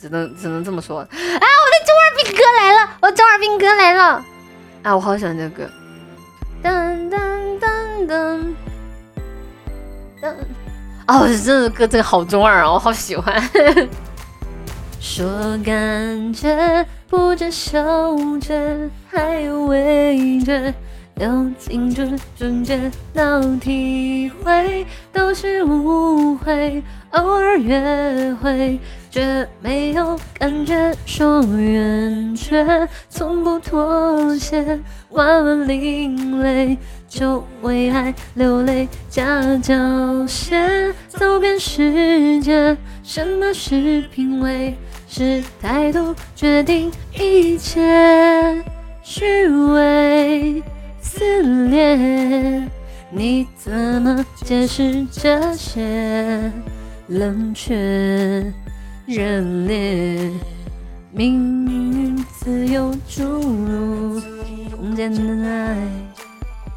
只能只能这么说。啊，我的中二病哥来了，我中二病哥来了。啊，我好喜欢这个歌。噔噔噔噔噔。哦，这首歌真的好中二啊，我好喜欢。说感觉不止嗅觉，还有味觉。有青春纯洁到体会，都是误会。偶尔约会，却没有感觉。说远却从不妥协，万万另类，就为爱流泪加教学，走遍世界。什么是品味？是态度决定一切。虚伪。撕裂，你怎么解释这些冷却热烈？命运自有注入空间的爱，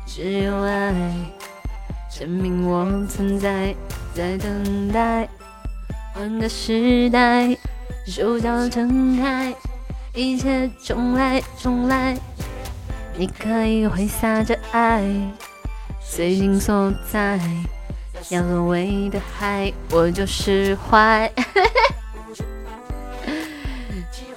只有爱证明我存在，在等待换个时代，手脚撑开，一切重来，重来。你可以挥洒着爱，随心所在，要沦为的海，我就释怀。